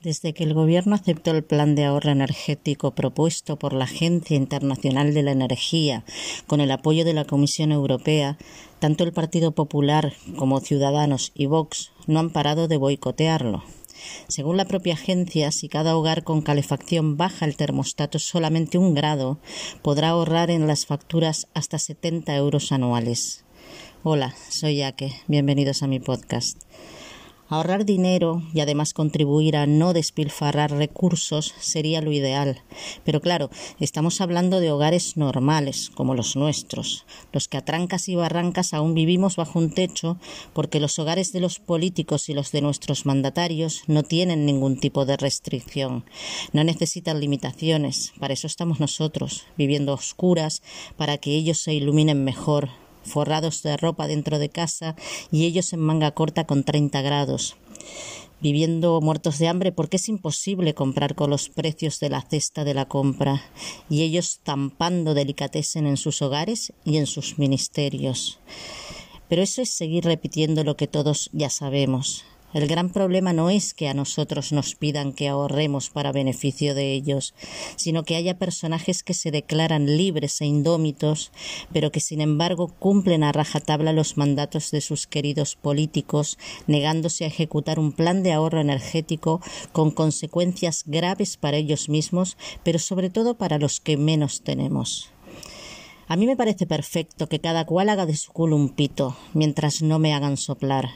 Desde que el Gobierno aceptó el plan de ahorro energético propuesto por la Agencia Internacional de la Energía con el apoyo de la Comisión Europea, tanto el Partido Popular como Ciudadanos y Vox no han parado de boicotearlo. Según la propia agencia, si cada hogar con calefacción baja el termostato solamente un grado, podrá ahorrar en las facturas hasta 70 euros anuales. Hola, soy Yaque. Bienvenidos a mi podcast. Ahorrar dinero y además contribuir a no despilfarrar recursos sería lo ideal. Pero claro, estamos hablando de hogares normales, como los nuestros, los que a trancas y barrancas aún vivimos bajo un techo porque los hogares de los políticos y los de nuestros mandatarios no tienen ningún tipo de restricción, no necesitan limitaciones, para eso estamos nosotros, viviendo oscuras, para que ellos se iluminen mejor, forrados de ropa dentro de casa y ellos en manga corta con 30 grados viviendo muertos de hambre porque es imposible comprar con los precios de la cesta de la compra y ellos tampando delicatessen en sus hogares y en sus ministerios. Pero eso es seguir repitiendo lo que todos ya sabemos. El gran problema no es que a nosotros nos pidan que ahorremos para beneficio de ellos, sino que haya personajes que se declaran libres e indómitos, pero que sin embargo cumplen a rajatabla los mandatos de sus queridos políticos, negándose a ejecutar un plan de ahorro energético con consecuencias graves para ellos mismos, pero sobre todo para los que menos tenemos. A mí me parece perfecto que cada cual haga de su culo un pito, mientras no me hagan soplar.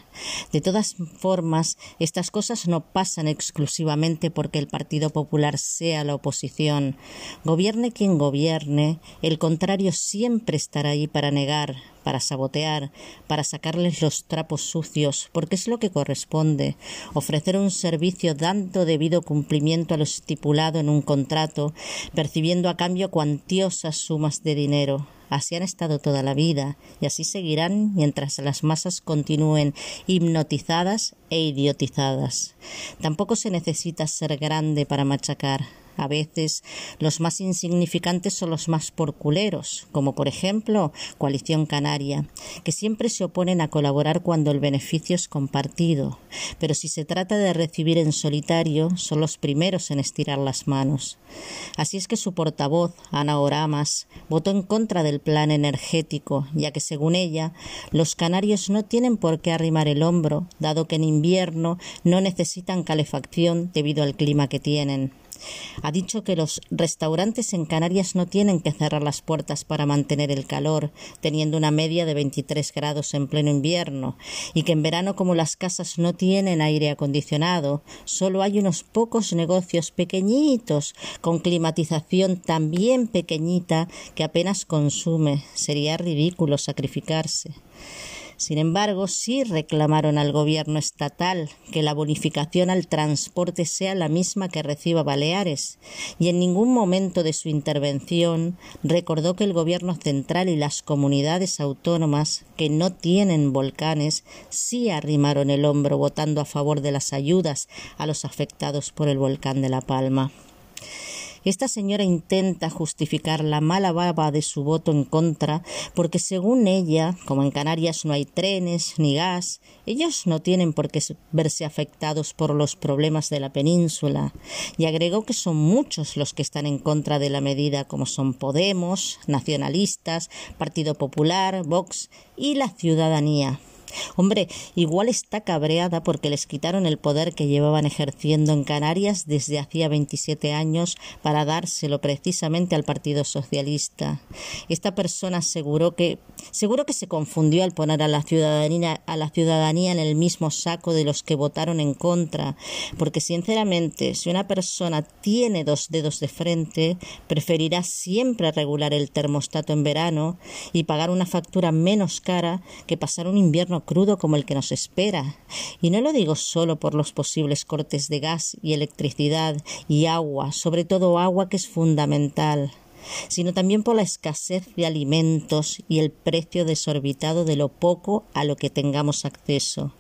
De todas formas, estas cosas no pasan exclusivamente porque el Partido Popular sea la oposición. Gobierne quien gobierne, el contrario siempre estará ahí para negar, para sabotear, para sacarles los trapos sucios, porque es lo que corresponde, ofrecer un servicio dando debido cumplimiento a lo estipulado en un contrato, percibiendo a cambio cuantiosas sumas de dinero. Así han estado toda la vida y así seguirán mientras las masas continúen hipnotizadas e idiotizadas. Tampoco se necesita ser grande para machacar. A veces los más insignificantes son los más porculeros, como por ejemplo Coalición Canaria, que siempre se oponen a colaborar cuando el beneficio es compartido, pero si se trata de recibir en solitario son los primeros en estirar las manos. Así es que su portavoz, Ana Oramas, votó en contra del plan energético, ya que según ella los canarios no tienen por qué arrimar el hombro, dado que en invierno no necesitan calefacción debido al clima que tienen. Ha dicho que los restaurantes en Canarias no tienen que cerrar las puertas para mantener el calor, teniendo una media de 23 grados en pleno invierno, y que en verano, como las casas no tienen aire acondicionado, solo hay unos pocos negocios pequeñitos con climatización también pequeñita que apenas consume. Sería ridículo sacrificarse. Sin embargo, sí reclamaron al gobierno estatal que la bonificación al transporte sea la misma que reciba Baleares, y en ningún momento de su intervención recordó que el gobierno central y las comunidades autónomas que no tienen volcanes sí arrimaron el hombro votando a favor de las ayudas a los afectados por el volcán de La Palma. Esta señora intenta justificar la mala baba de su voto en contra porque según ella, como en Canarias no hay trenes ni gas, ellos no tienen por qué verse afectados por los problemas de la península y agregó que son muchos los que están en contra de la medida como son Podemos, nacionalistas, Partido Popular, Vox y la ciudadanía. Hombre, igual está cabreada porque les quitaron el poder que llevaban ejerciendo en Canarias desde hacía 27 años para dárselo precisamente al Partido Socialista. Esta persona aseguró que seguro que se confundió al poner a la ciudadanía a la ciudadanía en el mismo saco de los que votaron en contra, porque sinceramente, si una persona tiene dos dedos de frente, preferirá siempre regular el termostato en verano y pagar una factura menos cara que pasar un invierno crudo como el que nos espera. Y no lo digo solo por los posibles cortes de gas y electricidad y agua, sobre todo agua que es fundamental sino también por la escasez de alimentos y el precio desorbitado de lo poco a lo que tengamos acceso.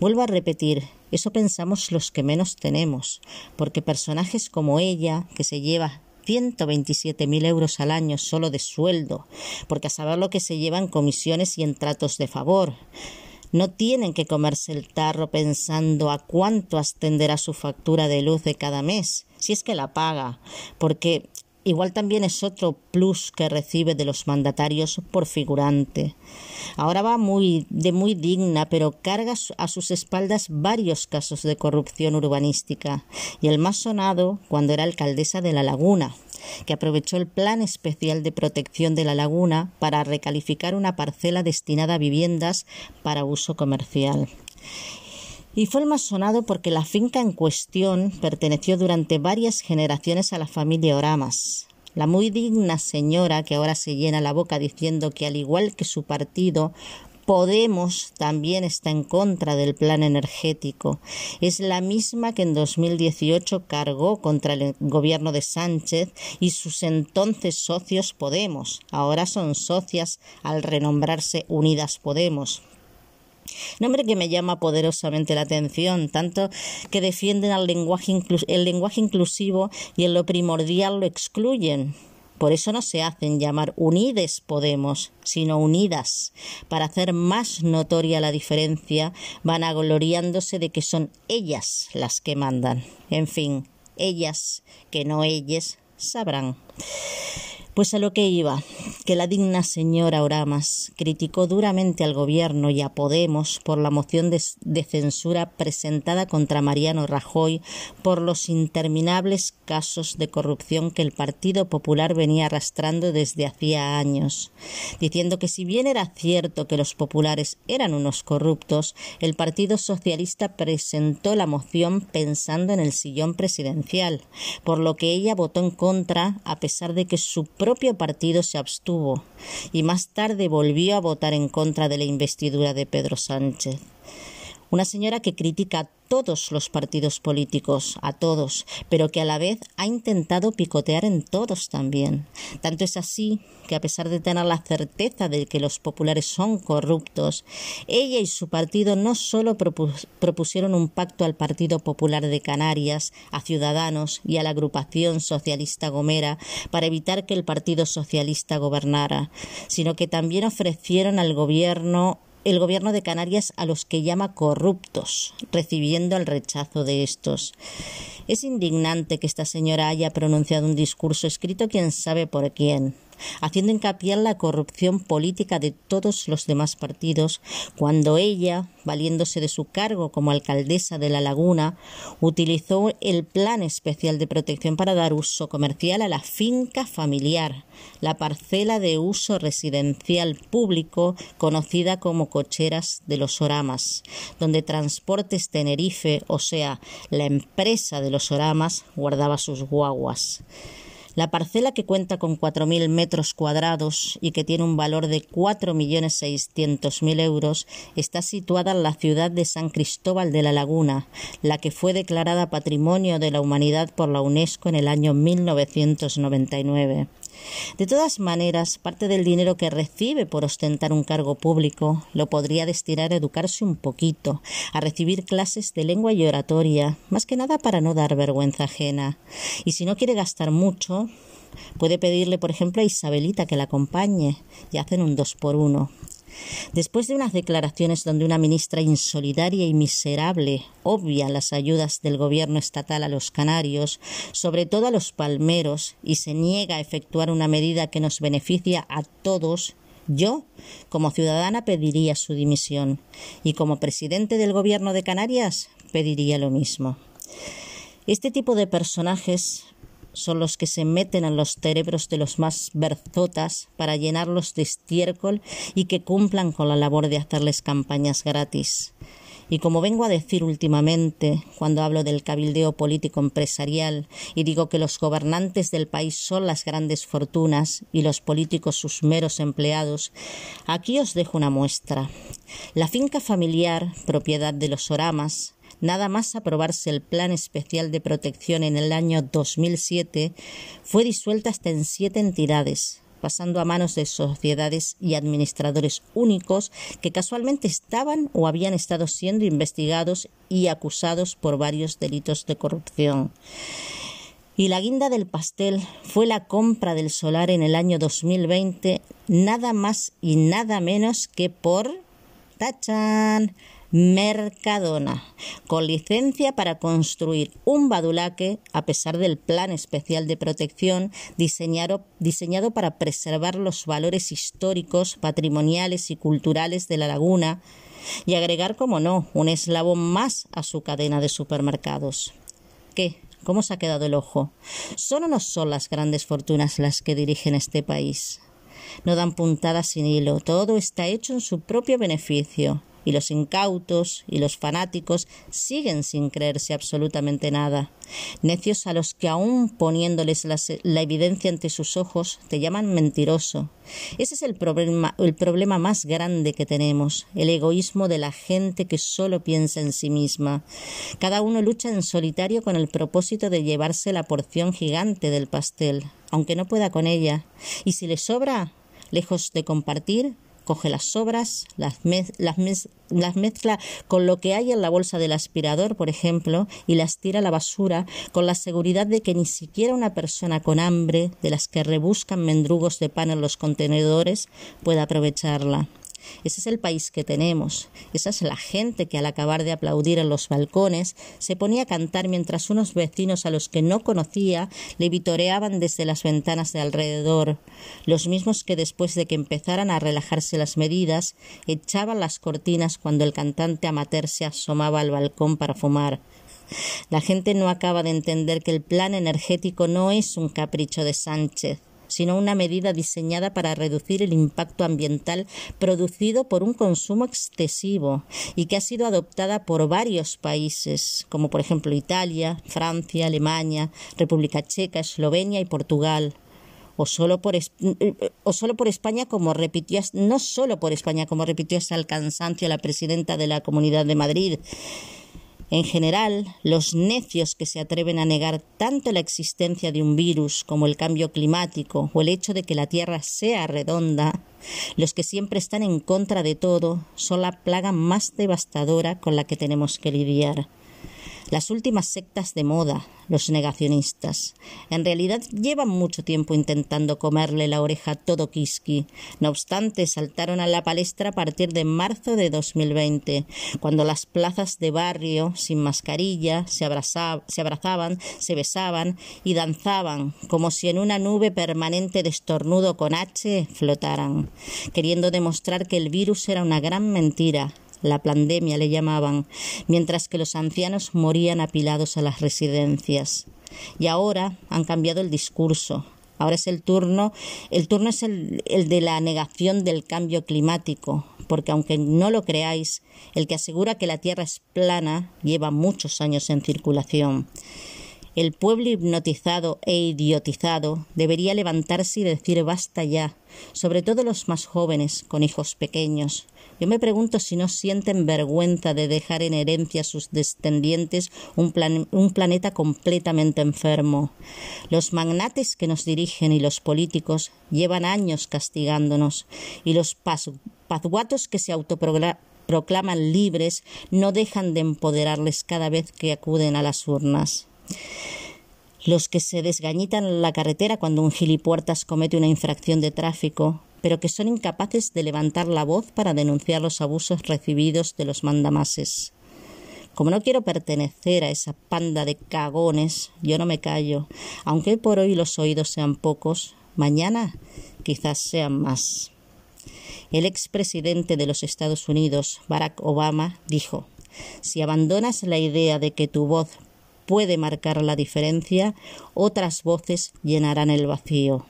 Vuelvo a repetir, eso pensamos los que menos tenemos, porque personajes como ella, que se lleva 127.000 euros al año solo de sueldo, porque a saber lo que se llevan comisiones y en tratos de favor. No tienen que comerse el tarro pensando a cuánto ascenderá su factura de luz de cada mes, si es que la paga, porque igual también es otro plus que recibe de los mandatarios por figurante. Ahora va muy de muy digna, pero carga a sus espaldas varios casos de corrupción urbanística, y el más sonado cuando era alcaldesa de La Laguna, que aprovechó el Plan Especial de Protección de la Laguna para recalificar una parcela destinada a viviendas para uso comercial. Y fue el más sonado porque la finca en cuestión perteneció durante varias generaciones a la familia Oramas, la muy digna señora que ahora se llena la boca diciendo que al igual que su partido Podemos también está en contra del plan energético. Es la misma que en 2018 cargó contra el gobierno de Sánchez y sus entonces socios Podemos. Ahora son socias al renombrarse Unidas Podemos. Nombre que me llama poderosamente la atención, tanto que defienden el lenguaje, el lenguaje inclusivo y en lo primordial lo excluyen. Por eso no se hacen llamar Unides Podemos, sino Unidas. Para hacer más notoria la diferencia, van agloriándose de que son ellas las que mandan. En fin, ellas, que no ellas, sabrán. Pues a lo que iba, que la digna señora Oramas criticó duramente al gobierno y a Podemos por la moción de, censura presentada contra Mariano Rajoy por los interminables casos de corrupción que el Partido Popular venía arrastrando desde hacía años, diciendo que si bien era cierto que los populares eran unos corruptos, el Partido Socialista presentó la moción pensando en el sillón presidencial, por lo que ella votó en contra a pesar de que su propio partido se abstuvo y más tarde volvió a votar en contra de la investidura de Pedro Sánchez. Una señora que critica todos los partidos políticos, a todos, pero que a la vez ha intentado picotear en todos también. Tanto es así que a pesar de tener la certeza de que los populares son corruptos, ella y su partido no solo propusieron un pacto al Partido Popular de Canarias, a Ciudadanos y a la agrupación socialista Gomera para evitar que el Partido Socialista gobernara, sino que también ofrecieron al gobierno el gobierno de Canarias a los que llama corruptos, recibiendo el rechazo de estos. Es indignante que esta señora haya pronunciado un discurso escrito quién sabe por quién, haciendo hincapié en la corrupción política de todos los demás partidos, cuando ella, valiéndose de su cargo como alcaldesa de La Laguna, utilizó el Plan Especial de Protección para dar uso comercial a la finca familiar, la parcela de uso residencial público conocida como Cocheras de los Oramas, donde Transportes Tenerife, o sea, la empresa de los Oramas, guardaba sus guaguas. La parcela que cuenta con 4.000 metros cuadrados y que tiene un valor de 4.600.000 euros está situada en la ciudad de San Cristóbal de la Laguna, la que fue declarada Patrimonio de la Humanidad por la UNESCO en el año 1999. De todas maneras, parte del dinero que recibe por ostentar un cargo público lo podría destinar a educarse un poquito, a recibir clases de lengua y oratoria, más que nada para no dar vergüenza ajena. Y si no quiere gastar mucho, puede pedirle, por ejemplo, a Isabelita que la acompañe y hacen un dos por uno. Después de unas declaraciones donde una ministra insolidaria y miserable obvia las ayudas del gobierno estatal a los canarios, sobre todo a los palmeros, y se niega a efectuar una medida que nos beneficia a todos, yo, como ciudadana, pediría su dimisión y como presidente del gobierno de Canarias pediría lo mismo. Este tipo de personajes son los que se meten en los cerebros de los más berzotas para llenarlos de estiércol y que cumplan con la labor de hacerles campañas gratis. Y como vengo a decir últimamente, cuando hablo del cabildeo político empresarial y digo que los gobernantes del país son las grandes fortunas y los políticos sus meros empleados, aquí os dejo una muestra. La finca familiar, propiedad de los Oramas, nada más aprobarse el Plan Especial de Protección en el año 2007, fue disuelta hasta en siete entidades, pasando a manos de sociedades y administradores únicos que casualmente estaban o habían estado siendo investigados y acusados por varios delitos de corrupción. Y la guinda del pastel fue la compra del solar en el año 2020, nada más y nada menos que por tachan, Mercadona, con licencia para construir un badulaque a pesar del plan especial de protección diseñado, para preservar los valores históricos, patrimoniales y culturales de la laguna y agregar, como no, un eslabón más a su cadena de supermercados. ¿Qué? ¿Cómo se ha quedado el ojo? ¿Son o no son las grandes fortunas las que dirigen este país? No dan puntadas sin hilo, todo está hecho en su propio beneficio y los incautos y los fanáticos siguen sin creerse absolutamente nada. Necios a los que aun poniéndoles la evidencia ante sus ojos te llaman mentiroso. Ese es el problema, el problema más grande que tenemos, el egoísmo de la gente que solo piensa en sí misma. Cada uno lucha en solitario con el propósito de llevarse la porción gigante del pastel, aunque no pueda con ella. Y si le sobra, lejos de compartir, coge las sobras, las, las, mezcla con lo que hay en la bolsa del aspirador, por ejemplo, y las tira a la basura con la seguridad de que ni siquiera una persona con hambre, de las que rebuscan mendrugos de pan en los contenedores, pueda aprovecharla. Ese es el país que tenemos. Esa es la gente que al acabar de aplaudir en los balcones se ponía a cantar mientras unos vecinos a los que no conocía le vitoreaban desde las ventanas de alrededor, los mismos que después de que empezaran a relajarse las medidas echaban las cortinas cuando el cantante amateur se asomaba al balcón para fumar. La gente no acaba de entender que el plan energético no es un capricho de Sánchez, sino una medida diseñada para reducir el impacto ambiental producido por un consumo excesivo y que ha sido adoptada por varios países, como por ejemplo Italia, Francia, Alemania, República Checa, Eslovenia y Portugal. O solo por o solo por España como repitió no solo por España como repitió hasta el cansancio la presidenta de la Comunidad de Madrid en general, los necios que se atreven a negar tanto la existencia de un virus como el cambio climático o el hecho de que la Tierra sea redonda, los que siempre están en contra de todo, son la plaga más devastadora con la que tenemos que lidiar. Las últimas sectas de moda, los negacionistas, en realidad llevan mucho tiempo intentando comerle la oreja a todo Kiski. No obstante, saltaron a la palestra a partir de marzo de 2020, cuando las plazas de barrio, sin mascarilla, se, se abrazaban, se besaban y danzaban, como si en una nube permanente de estornudo con H flotaran, queriendo demostrar que el virus era una gran mentira, la pandemia le llamaban, mientras que los ancianos morían apilados a las residencias. Y ahora han cambiado el discurso. Ahora es el turno, el turno es el, de la negación del cambio climático, porque aunque no lo creáis, el que asegura que la Tierra es plana lleva muchos años en circulación. El pueblo hipnotizado e idiotizado debería levantarse y decir basta ya, sobre todo los más jóvenes con hijos pequeños, yo me pregunto si no sienten vergüenza de dejar en herencia a sus descendientes un, planeta completamente enfermo. Los magnates que nos dirigen y los políticos llevan años castigándonos y los pazguatos que se autoproclaman libres no dejan de empoderarles cada vez que acuden a las urnas los que se desgañitan en la carretera cuando un gilipuertas comete una infracción de tráfico, pero que son incapaces de levantar la voz para denunciar los abusos recibidos de los mandamases. Como no quiero pertenecer a esa panda de cagones, yo no me callo, aunque por hoy los oídos sean pocos, mañana quizás sean más. El expresidente de los Estados Unidos, Barack Obama, dijo Si abandonas la idea de que tu voz puede marcar la diferencia, otras voces llenarán el vacío.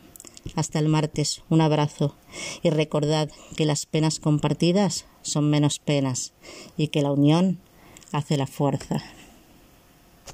Hasta el martes, un abrazo y recordad que las penas compartidas son menos penas y que la unión hace la fuerza.